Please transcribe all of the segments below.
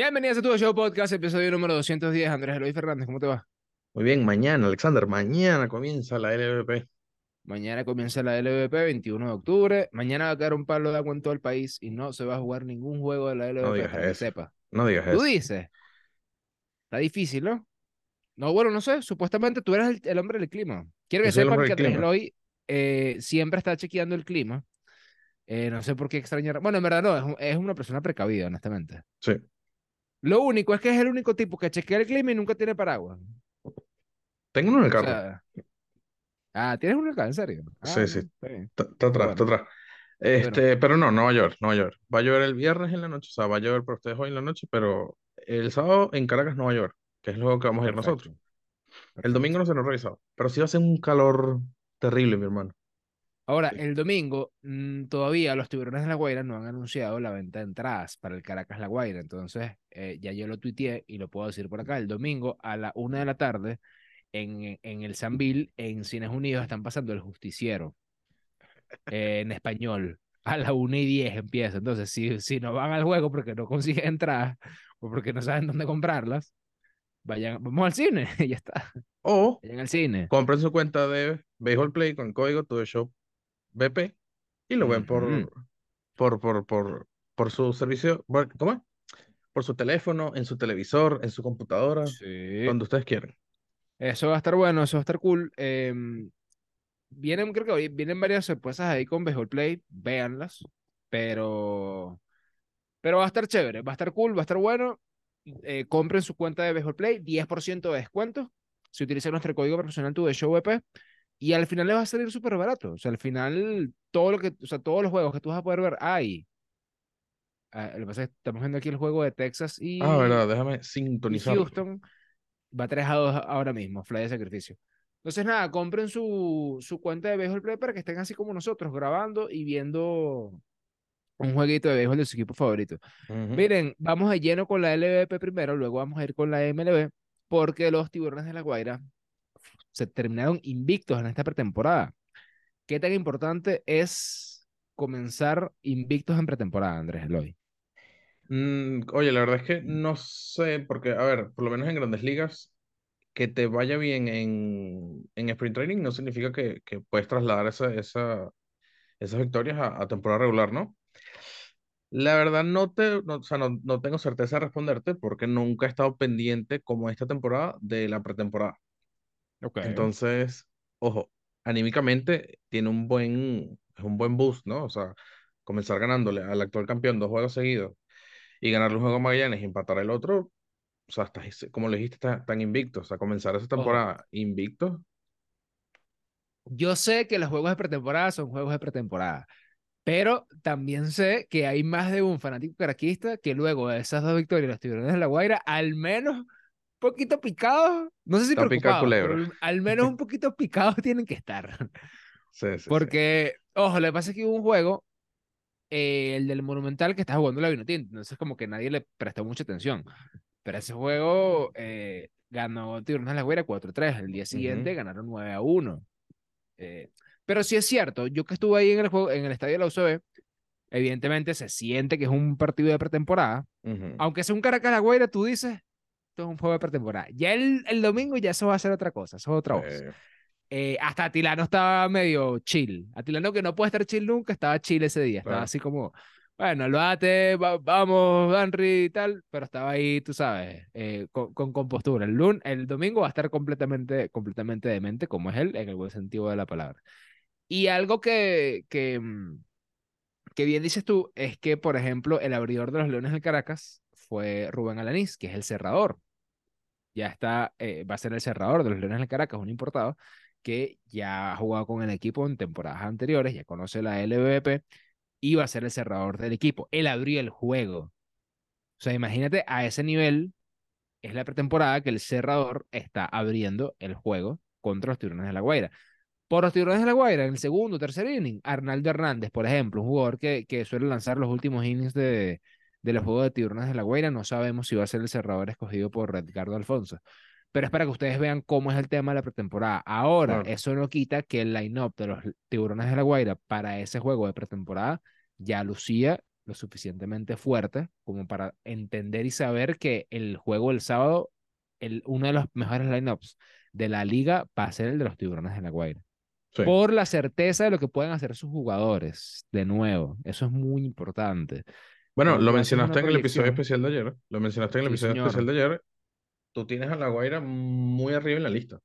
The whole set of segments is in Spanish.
Bienvenidos a tu show podcast, episodio número 210. Andrés Eloy Fernández, ¿cómo te va? Muy bien, mañana, Alexander, mañana comienza la LVP. Mañana comienza la LVP, 21 de octubre. Mañana va a caer un palo de agua en todo el país y no se va a jugar ningún juego de la LVP, No digas para que eso. sepa. No digas Tú eso. dices. Está difícil, ¿no? No, bueno, no sé. Supuestamente tú eres el, el hombre del clima. Quiero que sepan que Andrés. Eloy eh, siempre está chequeando el clima. Eh, no sé por qué extrañar. Bueno, en verdad no, es, es una persona precavida, honestamente. Sí. Lo único es que es el único tipo que chequea el clima y nunca tiene paraguas. Tengo uno en el O carro. sea, ah, ¿tienes uno acá? ¿En serio? Ah, Sí, sí. no, está atrás, está bueno. atrás. Este, pero no, no va a llover, no va a llover. Va a llover el viernes en la noche, o sea, va a llover para ustedes hoy en la noche, pero el sábado en Caracas no va a llover, que es lo que vamos a ir nosotros. Perfecto. El domingo no se nos ha revisado, pero sí va a ser un calor terrible, mi hermano. Ahora, el domingo, mm, todavía los tiburones de La Guaira no han anunciado la venta de entradas para el Caracas La Guaira. Entonces, eh, ya yo lo tuiteé y lo puedo decir por acá. El domingo a la una de la tarde, en, en el Sanville, en Cines Unidos, están pasando El Justiciero eh, en español. A la una y diez empieza. Entonces, si, si no van al juego porque no consiguen entradas o porque no saben dónde comprarlas, vayan, vamos al cine y ya está. O Vayan al cine. compren su cuenta de Baseball Play con el código Todo BP y lo ven por, por, por, por, por su servicio, ¿cómo? Por su teléfono, en su televisor, en su computadora, Sí. donde ustedes quieran. Eso va a estar bueno, eso va a estar cool. Em, vienen, creo que hoy vienen varias sorpresas ahí con Baseball Play, véanlas, pero, pero va a estar chévere, va a estar cool, va a estar bueno. Eh, compren su cuenta de Baseball Play, 10% de descuento si utilizan nuestro código profesional tu de Show VP y al final les va a salir súper barato. O sea, al final todo lo que, o sea, todos los juegos que tú vas a poder ver hay. Ah, lo que pasa es que estamos viendo aquí el juego de Texas y, Ah, verdad, déjame sintonizar. Houston va 3 a 2 ahora mismo, Fly de sacrificio. Entonces, nada, compren su, su cuenta de Baseball Play para que estén así como nosotros, grabando y viendo un jueguito de béisbol de su equipo favorito. Miren, vamos de lleno con la LVP primero, luego vamos a ir con la MLB, porque los tiburones de la Guaira se terminaron invictos en esta pretemporada. ¿Qué tan importante es comenzar invictos en pretemporada, Andrés Eloy? Mm, oye, la verdad es que no sé, porque, a ver, por lo menos en grandes ligas, que te vaya bien en, en sprint training no significa que, que puedes trasladar esa, esa, esas victorias a, temporada regular, ¿no? La verdad no te, o sea, no, no tengo certeza de responderte porque nunca he estado pendiente como esta temporada de la pretemporada. Ok. Entonces, ojo, anímicamente tiene un buen, es un buen boost, ¿no? O sea, comenzar ganándole al actual campeón dos juegos seguidos y ganarle un juego a Magallanes y empatar el otro, o sea, estás, como le dijiste, estás tan invicto. O sea, comenzar esa Ojo, temporada invicto, yo sé que los juegos de pretemporada son juegos de pretemporada, pero también sé que hay más de un fanático caraquista que luego de esas dos victorias, los tiburones de la Guaira, al menos poquito picados, no sé si preocupados, pero al- menos un poquito picados tienen que estar. Sí, sí, sí. Porque, ojo, lo que pasa es que hubo un juego, eh, el del Monumental, que está jugando la Vinotinto, entonces como que nadie le prestó mucha atención. Pero ese juego eh, ganó Tiburones de la Guaira 4-3, el día siguiente Ujú. ganaron 9-1. Eh, pero sí es cierto, yo que estuve ahí en el juego, en el estadio de la UCB, evidentemente se siente que es un partido de pretemporada. Ujú. Aunque sea un Caracas La Guaira, tú dices, esto es un juego de pretemporada. Ya el, el domingo ya eso va a ser otra cosa, eso es otra voz. Eh, Eh, hasta Atilano estaba medio chill. Atilano que no puede estar chill nunca, estaba chill ese día. Estaba claro. así como, bueno, lo ate, va- vamos, Henry y tal, pero estaba ahí, tú sabes, eh, con, con compostura. El, lun- el domingo va a estar completamente, completamente demente, como es él, en el buen sentido de la palabra. Y algo que, que, mm, que bien dices tú es que, por ejemplo, el abridor de los Leones del Caracas fue Rubén Alanís, que es el cerrador. Ya está, eh, va a ser el cerrador de los Leones del Caracas, un importado que ya ha jugado con el equipo en temporadas anteriores, ya conoce la LVP y va a ser el cerrador del equipo. Él abrió el juego. O sea, imagínate a ese nivel, es la pretemporada que el cerrador está abriendo el juego contra los Tiburones de la Guaira. Por los Tiburones de la Guaira, en el segundo, tercer inning, Arnaldo Hernández, por ejemplo, un jugador que, que suele lanzar los últimos innings de, de los juegos de Tiburones de la Guaira, no sabemos si va a ser el cerrador escogido por Edgardo Alfonso. Pero es para que ustedes vean cómo es el tema de la pretemporada. Ahora, eso no quita que el line-up de los Tiburones de la Guaira para ese juego de pretemporada ya lucía lo suficientemente fuerte como para entender y saber que el juego del sábado, el, uno de los mejores lineups de la liga va a ser el de los tiburones de la Guaira. Sí. Por la certeza de lo que pueden hacer sus jugadores. De nuevo, eso es muy importante. Bueno, Cuando lo mencionaste en el episodio especial de ayer. Lo mencionaste en el Sí, episodio señor. especial de ayer. Tú tienes a La Guaira muy arriba en la lista.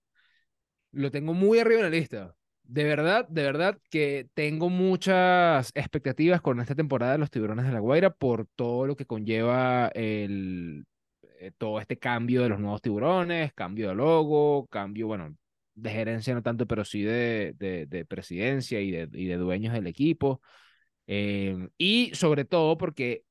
Lo tengo muy arriba en la lista. De verdad, de verdad que tengo muchas expectativas con esta temporada de los Tiburones de la Guaira por todo lo que conlleva el, eh, todo este cambio de los nuevos tiburones, cambio de logo, cambio, bueno, de gerencia no tanto, pero sí de, de, de presidencia y de, y de dueños del equipo. Eh, y sobre todo porque,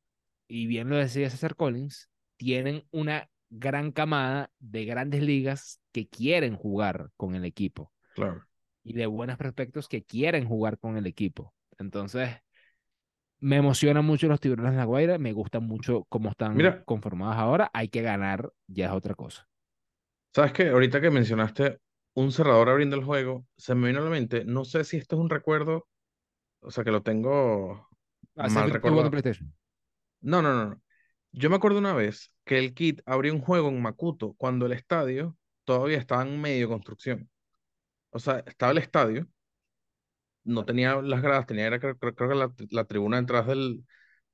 y bien lo decía César Collins, tienen una gran camada de grandes ligas que quieren jugar con el equipo Claro. y de buenos prospectos que quieren jugar con el equipo. Entonces, me emocionan mucho los tiburones de la Guaira, me gustan mucho cómo están Mira. conformados ahora. Hay que ganar, ya es otra cosa. ¿Sabes qué? Ahorita que mencionaste un cerrador abriendo el juego, se me vino a la mente, no sé si esto es un recuerdo, o sea, que lo tengo Ah, mal recordado. No, no, no, no. Yo me acuerdo una vez que el Kit abrió un juego en Makuto cuando el estadio todavía estaba en medio construcción. O sea, estaba el estadio, no tenía las gradas, tenía era, creo, que la, la tribuna detrás del,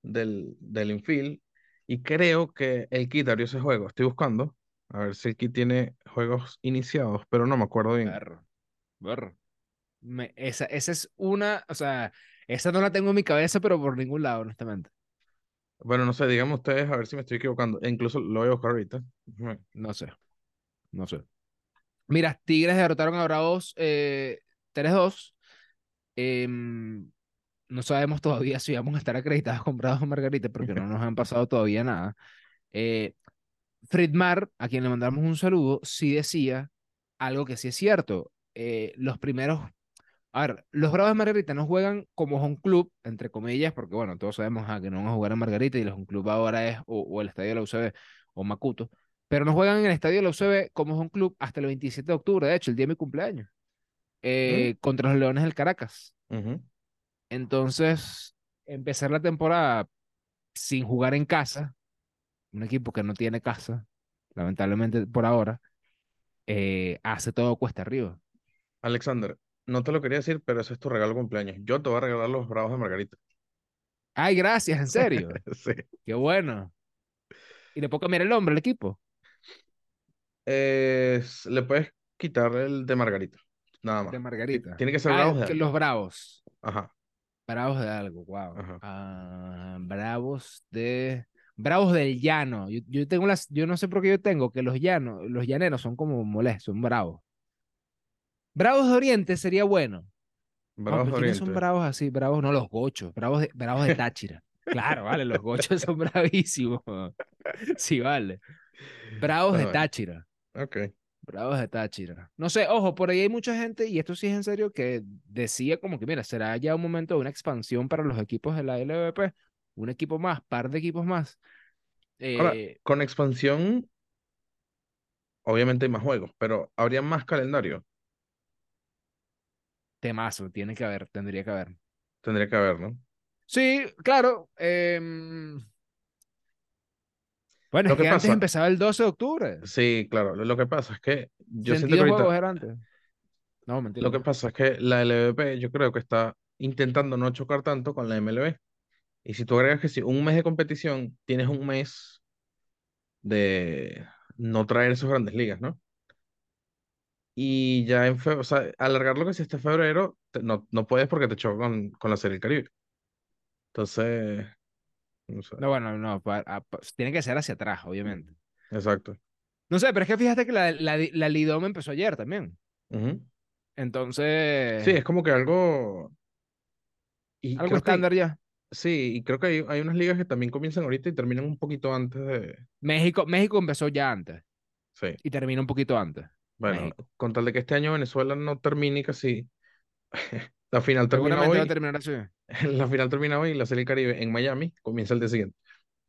del, del infield. Y creo que el Kit abrió ese juego. Estoy buscando a ver si el Kit tiene juegos iniciados, pero no me acuerdo bien. Me- esa, esa es una, o sea, esa no la tengo en mi cabeza, pero por ningún lado, honestamente. Bueno, no sé, díganme ustedes a ver si me estoy equivocando. E incluso lo voy a buscar ahorita. No sé, no sé. Mira, Tigres derrotaron a Bravos eh, 3-2. Em, no sabemos todavía si vamos a estar acreditados con Bravos Margarita porque no nos han pasado todavía nada. Eh, Fridmar, a quien le mandamos un saludo, sí decía algo que sí es cierto. Eh, los primeros, a ver, los Bravos de Margarita no juegan como home club, entre comillas, porque bueno, todos sabemos ah, que no van a jugar en Margarita y el home club ahora es o, o el estadio de la UCB o Macuto, pero no juegan en el estadio de la UCB como home club hasta el 27 de octubre, de hecho, el día de mi cumpleaños, eh, contra los Leones del Caracas. Entonces, empezar la temporada sin jugar en casa, un equipo que no tiene casa, lamentablemente por ahora, eh, hace todo cuesta arriba. Alexander, no te lo quería decir, pero ese es tu regalo de cumpleaños. Yo te voy a regalar los bravos de Margarita. Ay, gracias, en serio. Sí. Qué bueno. Y le puedo cambiar el nombre al equipo. Es- le puedes quitar el de Margarita. Nada más. De Margarita. Tiene que ser Ah, bravos de que algo. los bravos. Ajá. Bravos de algo, wow. Ajá. Ah, bravos de. Bravos del llano. Yo, yo tengo las. Yo no sé por qué yo tengo que los llanos, los llaneros son como molestos, son bravos. Bravos de Oriente sería bueno. No, Bravos de ¿quiénes son Oriente. bravos así? Bravos, no, los gochos. Bravos de, bravos de Táchira. Claro, vale, los gochos son bravísimos. Sí, vale. Bravos de. Táchira. Ok. Bravos de Táchira. No sé, ojo, por ahí hay mucha gente, y esto sí es en serio, que decía como que, mira, será ya un momento de una expansión para los equipos de la LVP. Un equipo más, par de equipos más. Ahora, Eh, con expansión, obviamente hay más juegos, pero habría más calendario. Temazo, tiene que haber, tendría que haber. Tendría que haber, ¿no? Sí, claro. em, Bueno, Lo es que que antes pasa- empezaba el 12 de octubre. Sí, claro. Lo, lo que pasa es que yo siento 32 que ahorita. era antes. No, mentira. Lo que pasa es que la LVP yo creo que está intentando no chocar tanto con la MLB. Y si tú agregas que si un mes de competición, tienes un mes de no traer esos grandes ligas, ¿no? Y ya en febrero, o sea, alargarlo que si este febrero, te- no, no puedes porque te choca con, con la Serie del Caribe. Entonces, no sé, No, bueno, no, pa- a- pa- tiene que ser hacia atrás, obviamente. exacto. No sé, pero es que fíjate que la, la, la Lidom empezó ayer también. Entonces, Sí, es como que algo... Y algo creo que- estándar ya. sí, y creo que hay, hay unas ligas que también comienzan ahorita y terminan un poquito antes de... México, México empezó ya antes Sí. y termina un poquito antes. Bueno, México. con tal de que este año Venezuela no termine casi. La final termina va a hoy. terminar así. La final termina hoy y la Serie Caribe en Miami comienza el día siguiente.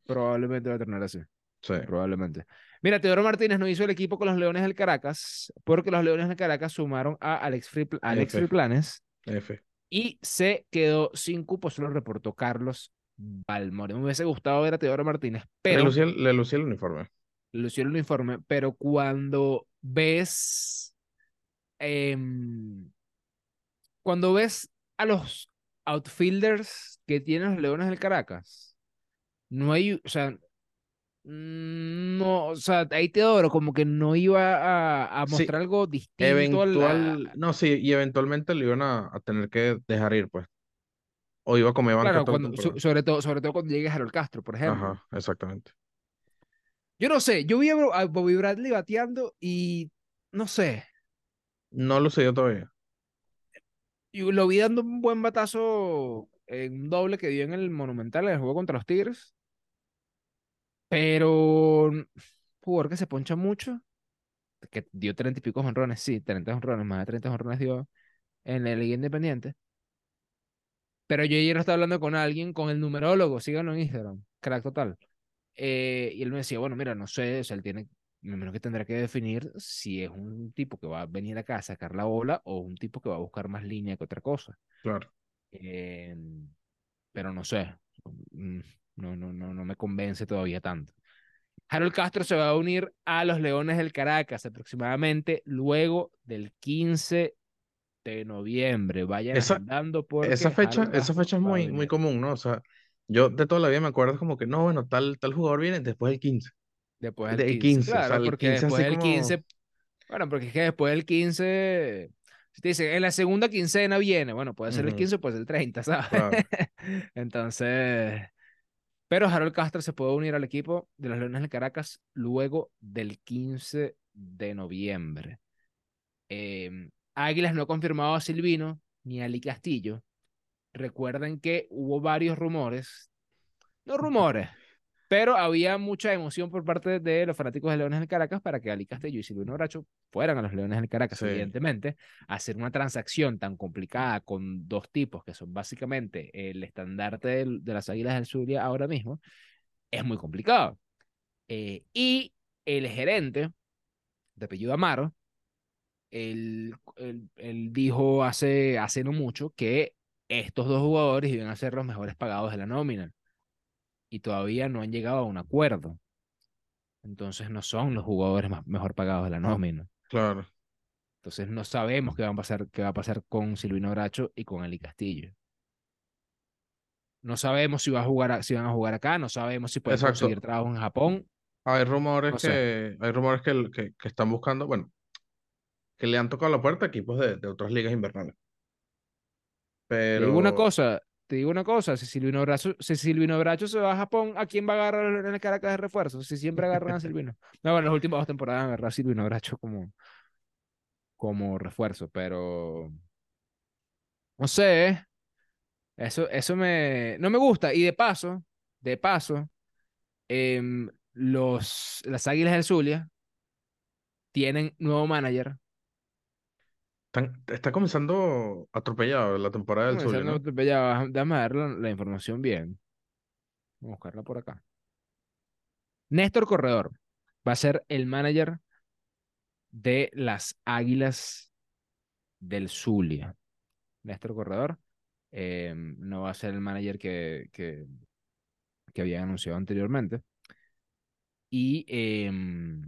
Probablemente va a terminar así. Sí. Probablemente. Mira, Teodoro Martínez no hizo el equipo con los Leones del Caracas porque los Leones del Caracas sumaron a Alex, Free, Alex. Friplanes F. y se quedó sin cupo, eso lo reportó Carlos Balmore. Me hubiese gustado ver a Teodoro Martínez, Le pero lucía, el- le lucía el uniforme. Lució el uniforme, pero cuando ves, em, cuando ves a los outfielders que tienen los Leones del Caracas, no hay, o sea, no, o sea, ahí Teodoro como que no iba a, a Sí, mostrar algo distinto al, a- eventual, no, sí, y eventualmente lo iban a, a tener que dejar ir, pues. O iba a comer banca claro, cuando, so- sobre todo, sobre todo cuando llegue Harold Castro, por ejemplo. Ajá, exactamente. Yo no sé, yo vi a Bobby Bradley bateando y no sé, No lo sé yo todavía. yo lo vi dando un buen batazo en un doble que dio en el Monumental en el juego contra los Tigres, pero jugador que se poncha mucho, que dio treinta y pico jonrones, sí, 30 jonrones, más de 30 jonrones dio en la Liga Independiente. Pero yo ayer estaba hablando con alguien, con el numerólogo, síganlo en Instagram, crack total. Eh, y él me decía, bueno, mira, no sé, o sea, él tiene, me imagino que tendrá que definir si es un tipo que va a venir acá a sacar la bola o un tipo que va a buscar más línea que otra cosa. Claro. Eh, pero no sé, mm, no, no, no, no me convence todavía tanto. Harold Castro se va a unir a los Leones del Caracas aproximadamente luego del 15 de noviembre. Vayan Esa, agendando porque esa fecha, esa fecha es muy, muy común, ¿no? O sea, yo de toda la vida me acuerdo como que, no, bueno, tal, tal jugador viene después del 15. después del Del 15. 15, o sea, Claro, el porque 15 después del como... 15 Bueno, porque es que después del 15, si te dicen, en la segunda quincena viene, bueno, puede ser el Ujú, 15 o puede ser el 30, ¿sabes? claro. Entonces, pero Harold Castro se puede unir al equipo de los Leones de Caracas luego del 15 de noviembre. Eh, Águilas no ha confirmado a Silvino ni a Ali Castillo. Recuerden que hubo varios rumores, no rumores, pero había mucha emoción por parte de los fanáticos de Leones del Caracas para que Ali Castillo y Silvino Bracho fueran a los Leones del Caracas, Sí, evidentemente. Hacer una transacción tan complicada con dos tipos que son básicamente el estandarte de las Águilas del Zulia ahora mismo es muy complicado. Eh, y el gerente, de apellido Amaro, él, él- él dijo hace, hace no mucho que estos dos jugadores iban a ser los mejores pagados de la nómina y todavía no han llegado a un acuerdo. Entonces no son los jugadores más, mejor pagados de la nómina. claro. Entonces no sabemos qué va a pasar, qué va a pasar con Silvino Bracho y con Eli Castillo. No sabemos si, va a jugar a- si van a jugar acá, no sabemos si pueden Exacto. conseguir trabajo en Japón, Hay rumores no sé. que, hay rumores que, que, que están buscando, bueno, que le han tocado la puerta a equipos de, de otras ligas invernales. Te digo una cosa, te digo una cosa, si Silvino Bracho, si Silvino Bracho se va a Japón, ¿a quién va a agarrar en el Caracas de refuerzo? Si siempre agarran a Silvino. No, bueno, en las últimas dos temporadas agarrar a Silvino Bracho como, como refuerzo, pero no sé, eso, eso me, no me gusta. Y de paso, de paso, em, los, las Águilas del Zulia tienen nuevo manager. Están- está comenzando atropellado la temporada del Zulia, Comenzando ¿no? atropellado. Déjame ver la, la información bien. Vamos a buscarla por acá. Néstor Corredor va a ser el manager de las Águilas del Zulia. Néstor Corredor eh, no va a ser el manager que, que, que habían anunciado anteriormente. Y, em,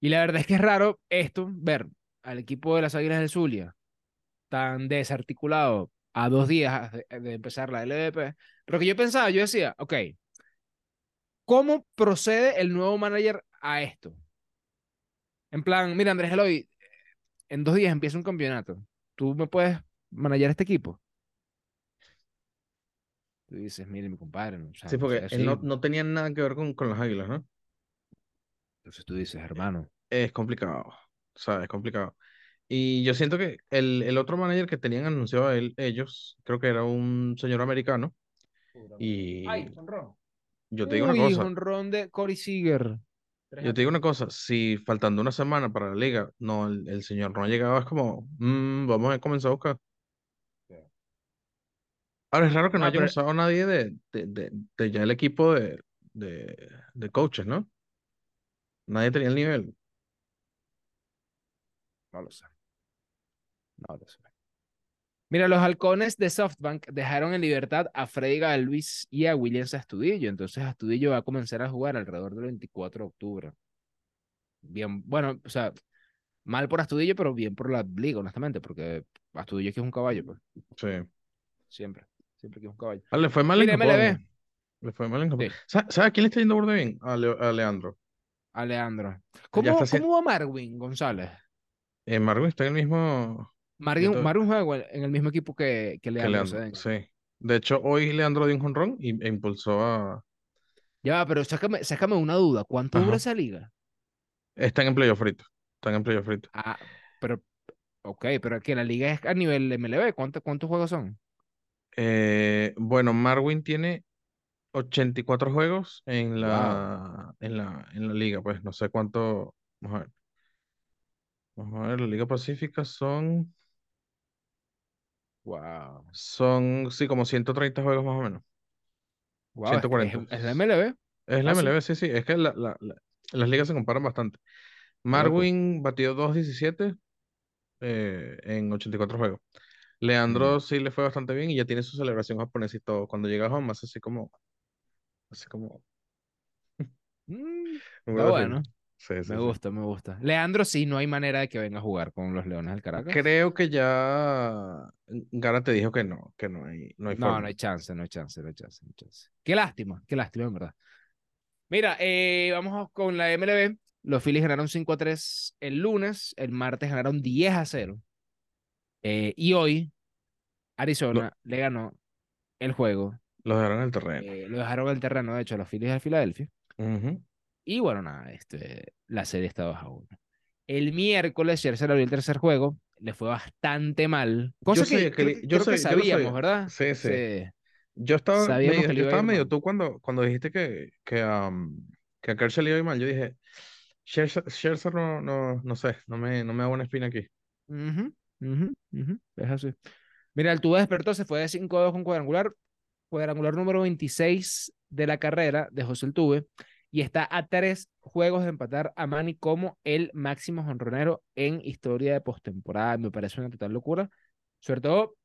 y la verdad es que es raro esto, ver al equipo de las Águilas del Zulia tan desarticulado a dos días de, de empezar la LVP. Pero que yo pensaba, yo decía, ok, ¿cómo procede el nuevo manager a esto? En plan, mira, Andrés Eloy, en dos días empieza un campeonato. ¿Tú me puedes manejar este equipo? Tú dices, mire, mi compadre, no, o sea, Sí, porque no, no tenía nada que ver con, con las águilas, ¿no? Entonces tú dices, hermano, Es complicado, o sea, es complicado. Y yo siento que el, el otro manager que tenían anunciado a él, ellos, creo que era un señor americano. Ay, Y jonrón. yo te digo una Uy, cosa, jonrón de Corey Seager. yo te digo una cosa, si faltando una semana para la liga, no, el, el señor no ha llegado, es como, "Mm, vamos a comenzar a buscar. Ahora es raro que no No, hayan pero usado a nadie de, de, de, de ya el equipo de, de, de coaches, ¿no? Nadie tenía el nivel. no lo sé. No lo sé. Mira, los halcones de SoftBank dejaron en libertad a Freddy Galvis y a Williams Astudillo. Entonces Astudillo va a comenzar a jugar alrededor del 24 de octubre. Bien, bueno, o sea, mal por Astudillo, pero bien por la liga, honestamente, porque Astudillo es que es un caballo, pues. Sí. Siempre, siempre que es un caballo. Ah, le fue mal en. Le fue mal en Japón. Sí. ¿Sa- ¿Sabes a quién le está yendo burda bien? A, Leo- a Leandro. A Leandro. Ya ¿Cómo, ¿Cómo va Marwin González? Eh, Marvin está en el mismo Marwin, Marwin juega en el mismo equipo que, que que Leandro. Sí. De hecho, hoy Leandro dio un jonrón y, e impulsó a. Ya va, pero sácame, sácame una duda. ¿Cuánto dura esa liga? Están en playoff frito. Están en playoff frito. Ah, pero, ok, pero que la liga es a nivel MLB. ¿Cuánto- ¿Cuántos juegos son? Eh, bueno, Marwin tiene 84 juegos en la, en la, en la liga. Pues no sé cuánto. Vamos a ver. Vamos a ver, la Liga Pacífica son. Wow. Son, sí, como 130 juegos más o menos. Wow, es, que 140. es, es la MLB. Es la Fácil. MLB, sí, sí. Es que la- la- la- las ligas se comparan bastante. Marwin batió 2.17 eh, en 84 juegos. Leandro sí le fue bastante bien y ya tiene su celebración japonesa y todo. Cuando llega a home hace así como, así como, Mm, está bueno. Sí, sí, Me sí. gusta, me gusta. Leandro, sí, no hay manera de que venga a jugar con los Leones del Caracas. Creo que ya Gara te dijo que no, que no hay, no hay No, forma. no hay chance, no hay chance, no hay chance, no hay chance. Qué lástima, qué lástima, en verdad. Mira, eh, vamos con la MLB. Los Phillies ganaron 5 a 3 el lunes, el martes ganaron 10 a 0. Eh, y hoy, Arizona le ganó el juego. Lo dejaron en el terreno. eh, lo dejaron en el terreno, de hecho, a los Phillies de Filadelfia. Ujú. Y bueno, nada, este, la serie está 2 a 1. El miércoles, Scherzer abrió el tercer juego, le fue bastante mal. Cosa Yo que, que creo, yo creo que yo sabíamos, sabía. ¿verdad? Sí, sí. Sí. Yo estaba Sabíamos medio, yo estaba medio mal. tú cuando, cuando dijiste que, que, um, que a Kershaw le iba mal. Yo dije, Scherzer, Scherzer no, no, no sé, no me, no me da buena espina aquí. Ujú, ujú, ujú, Es así. Mira, el tubo despertó, se fue de 5-2 con cuadrangular, cuadrangular número 26 de la carrera de José Altuve, y está a tres juegos de empatar a Manny como el máximo jonronero en historia de postemporada. Me parece una total locura, sobre todo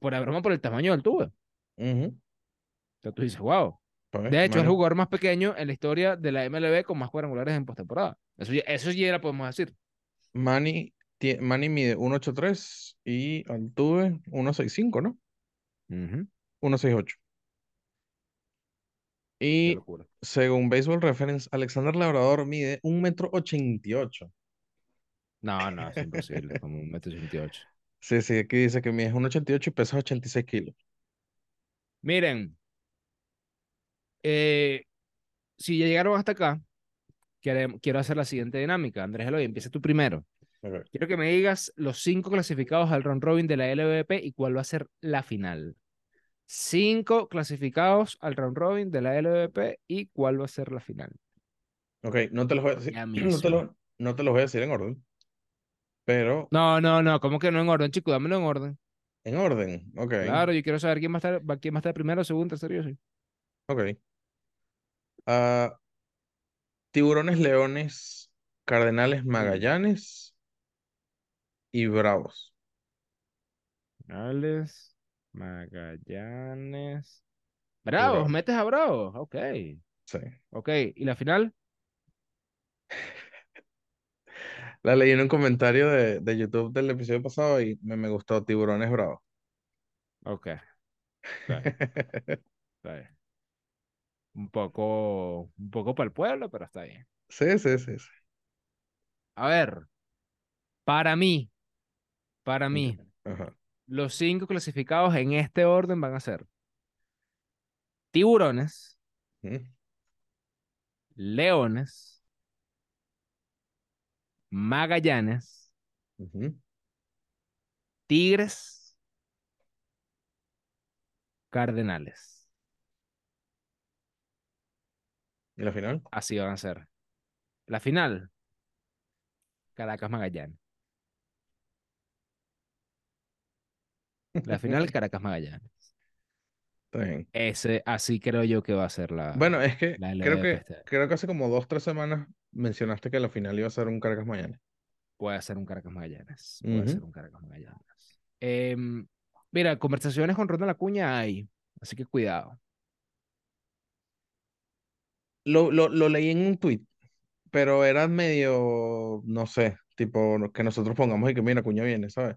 por la broma por el tamaño del Tuve. Ujú. O sea, tú dices, wow. Pues, De hecho, es el jugador más pequeño en la historia de la MLB con más cuadrangulares en postemporada. Eso, ya- eso ya la podemos decir. Manny, Manny mide 1.83 y Altuve 1.65, ¿no? Ujú, 1.68. Qué Y locura. según Baseball Reference, Alexander Labrador mide 1.88 m. No, no, es imposible, como un metro ochenta y ocho. Sí, sí, aquí dice que mide 1.88 y pesa 86 kilos. Miren, eh, si ya llegaron hasta acá, quiero, quiero hacer la siguiente dinámica. Andrés Eloy, empieza tú primero. Ok. Quiero que me digas los cinco clasificados al round robin de la LVP y cuál va a ser la final. Cinco clasificados al round robin de la LVP y cuál va a ser la final. Ok, no te los voy a decir, no te lo- no te los voy a decir en orden, pero No, no, no, ¿cómo que no en orden, chico? Dámelo en orden. en orden, ok, Claro, yo quiero saber quién va a estar, quién va a estar primero, segundo, tercero y así. ok. Ah, tiburones, leones, cardenales, magallanes y bravos. Morales, Magallanes. Bravos, Bravos. metes a Bravos. Ok, Sí. ok. ¿Y la final? La leí en un comentario de, de YouTube del episodio pasado y me, me gustó tiburones bravos. Ok. Está bien, está bien. Un poco, un poco para el pueblo, pero está bien. Sí, sí, sí, sí. A ver, para mí, para mí, Ajá. Los cinco clasificados en este orden van a ser Tiburones. Leones, Magallanes. Tigres, Cardenales. ¿Y la final? Así van a ser. La final, Caracas Magallanes. La final, Caracas Magallanes. Está bien. Ese, así creo yo que va a ser la. Bueno, es que creo que este creo que hace como dos, tres semanas mencionaste que la final iba a ser un Caracas mañana. Puede ser un Caracas Magallanes. Puede Ujú. ser un Caracas Magallanes. Em, Mira, conversaciones con Ronald Acuña hay, así que cuidado. Lo, lo, lo leí en un tweet, pero era medio, no sé, tipo que nosotros pongamos y que mira, Acuña viene, ¿sabes?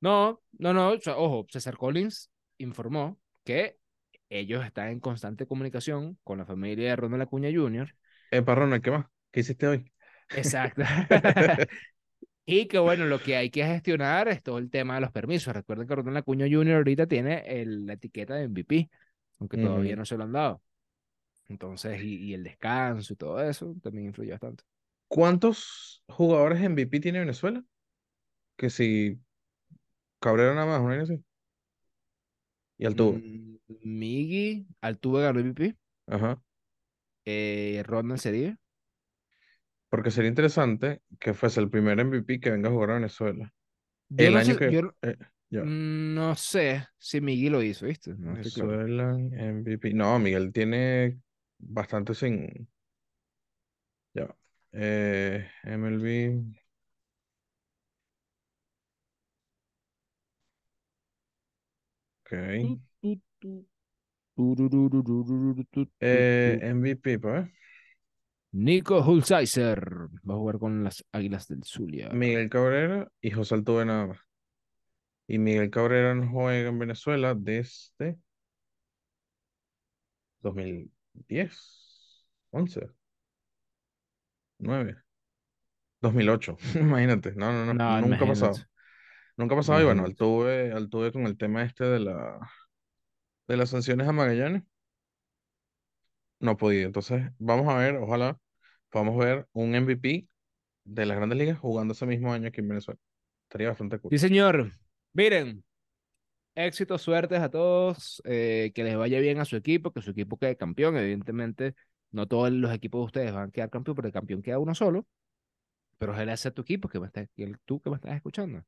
No, no, no, o sea, ojo, César Collins informó que ellos están en constante comunicación con la familia de Ronald Acuña Jr. Eh, Ronald, ¿qué más? ¿Qué hiciste hoy? Exacto. y que bueno, lo que hay que gestionar es todo el tema de los permisos. Recuerden que Ronald Acuña Jr. ahorita tiene el- la etiqueta de MVP, aunque todavía no se lo han dado. Entonces, y, y el descanso y todo eso también influye bastante. ¿Cuántos jugadores MVP tiene Venezuela? Que si Cabrera nada más, una vaina así. Y Altuve. Mm, Miggy, Altuve ganó MVP, Ajá. eh, Ronald Cedillo. Porque sería interesante que fuese el primer MVP que venga a jugar a Venezuela. Yo El no año sé, que. yo eh, no sé si Miggy lo hizo, ¿viste? No claro. Venezuela MVP. No, Miguel tiene bastante sin. Ya. Eh, MLB. Ok. Tu, tu, tu. Eh. MVP, pues. Nico Hulsizer va a jugar con las Águilas del Zulia. Miguel Cabrera y José Altuve nada más. Y Miguel Cabrera no juega en Venezuela desde 2010, 11, 9, 2008. Imagínate. No, no, no. No, Nunca ha pasado. Nunca ha pasado. Y bueno. Altuve, Altuve con el tema este de la, de las sanciones a Magallanes. No podido. Entonces, vamos a ver, ojalá podamos ver un MVP de las grandes ligas jugando ese mismo año aquí en Venezuela. Estaría bastante cool. Sí, señor. Miren, éxito, suertes a todos, eh, que les vaya bien a su equipo, que su equipo quede campeón. Evidentemente, no todos los equipos de ustedes van a quedar campeón, porque el campeón queda uno solo. Pero ojalá sea tu equipo, que me el- tú que me estás escuchando.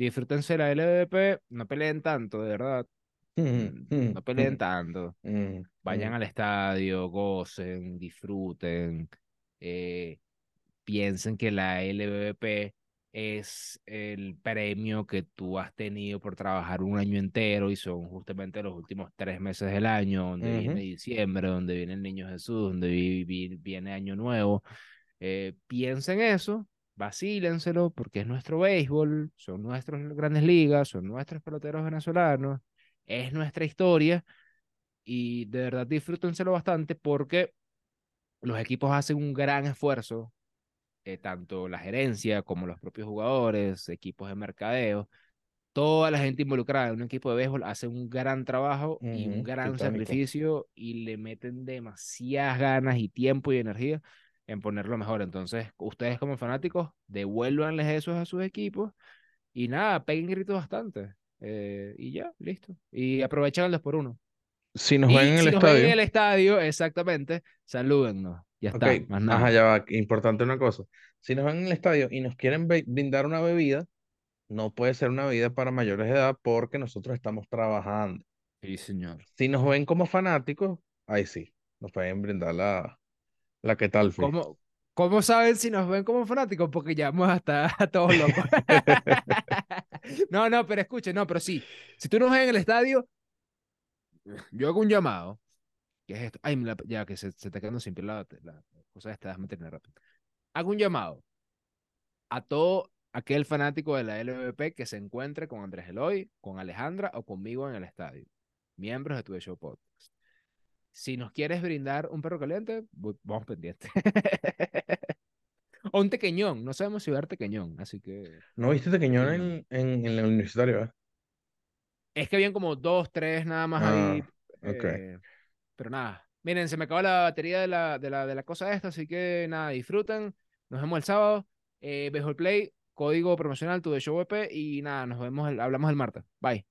Disfrútense la LVP, no peleen tanto, de verdad. Mm, No peleen tanto. Mm, Vayan mm. al estadio, gocen, disfruten, eh, piensen que la LVP es el premio que tú has tenido por trabajar un año entero y son justamente los últimos tres meses del año, donde viene diciembre, donde viene el Niño Jesús, donde vi- vi- viene Año Nuevo. Eh, piensen eso, vacílenselo, porque es nuestro béisbol, son nuestras grandes ligas, son nuestros peloteros venezolanos, es nuestra historia y de verdad disfrútenselo bastante porque los equipos hacen un gran esfuerzo, eh, tanto la gerencia como los propios jugadores, equipos de mercadeo, toda la gente involucrada en un equipo de béisbol hace un gran trabajo y un gran titánico. sacrificio y le meten demasiadas ganas y tiempo y energía en ponerlo mejor. Entonces, ustedes como fanáticos, devuélvanles eso a sus equipos y nada, peguen gritos bastante. eh, y ya, listo. Y aprovechen el 2 por 1 Si nos ven y en el si nos ven en estadio, el estadio, exactamente, salúdennos. Ya está, más ajá, nada. ya va, importante una cosa. Si nos ven en el estadio y nos quieren brindar una bebida, no puede ser una bebida para mayores de edad porque nosotros estamos trabajando. Sí, señor. Si nos ven como fanáticos, ahí sí, nos pueden brindar la, la que tal fui. ¿Cómo, cómo saben si nos ven como fanáticos? Porque ya vamos a todos locos. no, no, pero escuche, no, pero sí. Si tú nos ves en el estadio, yo hago un llamado. ¿Qué es esto? Ay, la- ya que se, se está quedando sin la, la cosa esta, déjame terminar rápido. Hago un llamado a todo aquel fanático de la LVP que se encuentre con Andrés Eloy, con Alejandra o conmigo en el estadio. Miembros de Tu Show Podcast. Si nos quieres brindar un perro caliente, vamos pendientes. o un tequeñón, no sabemos si va a haber tequeñón, así que ¿No viste Tequeñón en, en, en el universitario? ¿verdad? es que habían como dos, tres nada más Ah, ahí. ok. eh, pero nada, miren, se me acabó la batería de la, de la, de la cosa esta, así que nada, disfruten. Nos vemos el sábado. Eh, Béisbol Play, código promocional Tu Show EP y nada, nos vemos, el- hablamos el martes. Bye.